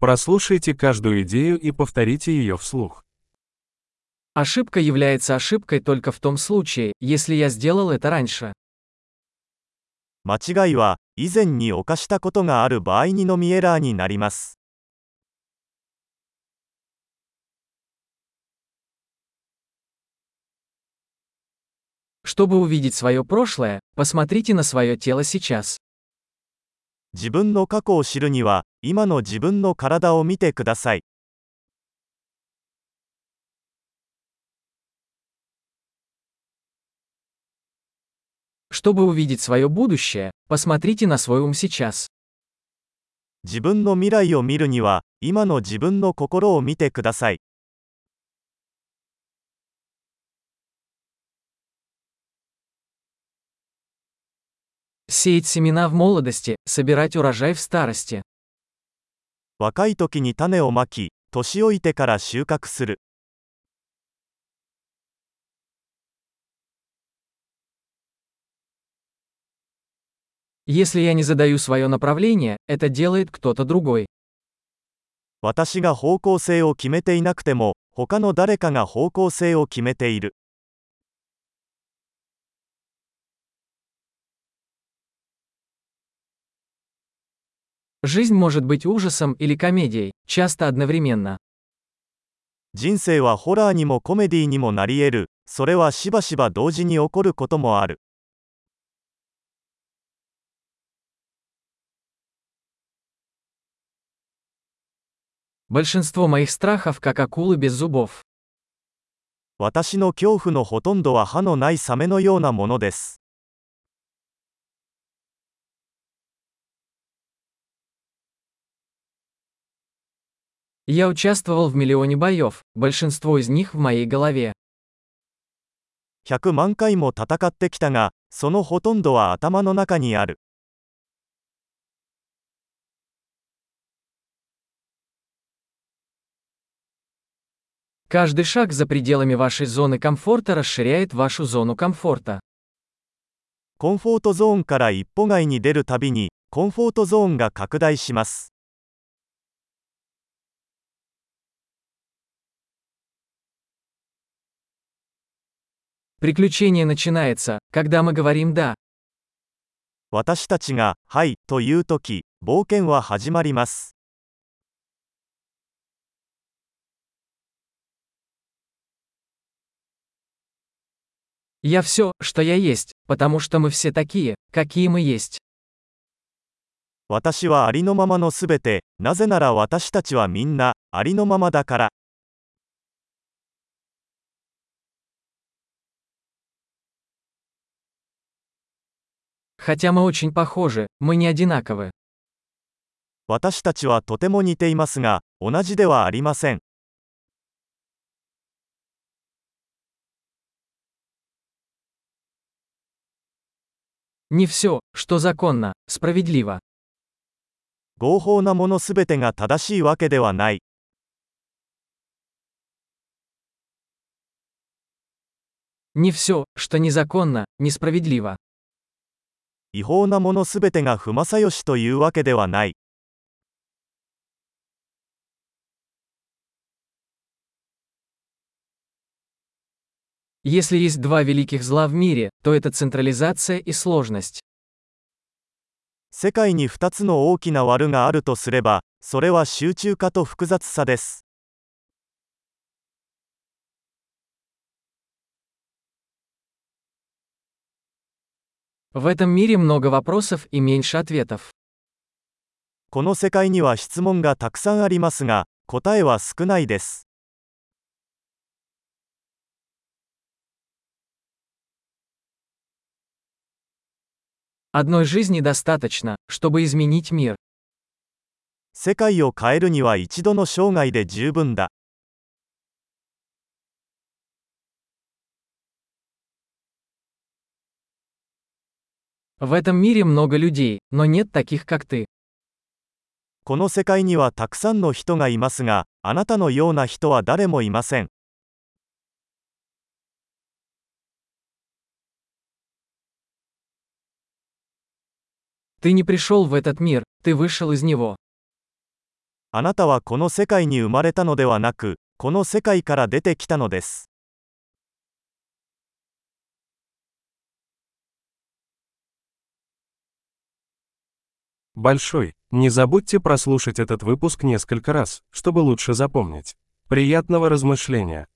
Прослушайте каждую идею и повторите ее вслух. Ошибка является ошибкой только в том случае, если я сделал это раньше. 間違いは以前に犯したことがある場合にのみエラーになります Чтобы увидеть свое прошлое, посмотрите на свое тело сейчас. 自分の過去を知るには 今の自分の体を見てください Чтобы увидеть свое будущее, посмотрите на свой ум сейчас. 自分の未来を見るには今の自分の心を見てください Сеять семена в молодости, собирать урожай в старости. 若い時に種をまき年老いてから収穫する Если я не задаю свое направление, это делает кто-то другой. 私が方向性を決めていなくても他の誰かが方向性を決めている Жизнь может быть ужасом или комедией, часто одновременно. 人生はホラーにもコメディにもなり得るそれはしばしば同時に起こることもある Большинство моих страхов как акулы без зубов. 私の恐怖のほとんどは歯のないサメのようなものです Я участвовал в миллионе боев, большинство из них в моей голове. 100万回も戦ってきたがそのほとんどは頭の中にある Каждый шаг за пределами вашей зоны комфорта расширяет вашу зону комфорта. コンフォートゾーンから一歩外に出るたびにコンフォートゾーンが拡大します Приключение начинается, когда мы говорим «да». 私たちが「はい」というとき冒険は始まります Я все, что я есть, потому что мы все такие, какие мы есть. 私はありのままのすべてなぜなら私たちはみんなありのままだから Хотя мы очень похожи, мы не одинаковы. 私たちはとても似ていますが同じではありません Не все, что законно, справедливо. 合法なものすべてが正しいわけではない Не все, что незаконно, несправедливо. 違法なものすべてが不正義というわけではない Если есть два великих зла в мире, то это централизация и сложность. 世界に2つの大きな悪があるとすればそれは集中化と複雑さです В этом мире много вопросов и меньше ответов. この世界には質問がたくさんありますが答えは少ないです Одной жизни достаточно, чтобы изменить мир. 世界を変えるには一度の生涯で十分だ この世界にはたくさんの人がいますが、あなたのような人は誰もいません。あなたはこの世界に生まれたのではなく、この世界から出てきたのです。большой. Не забудьте прослушать этот выпуск несколько раз, чтобы лучше запомнить. Приятного размышления!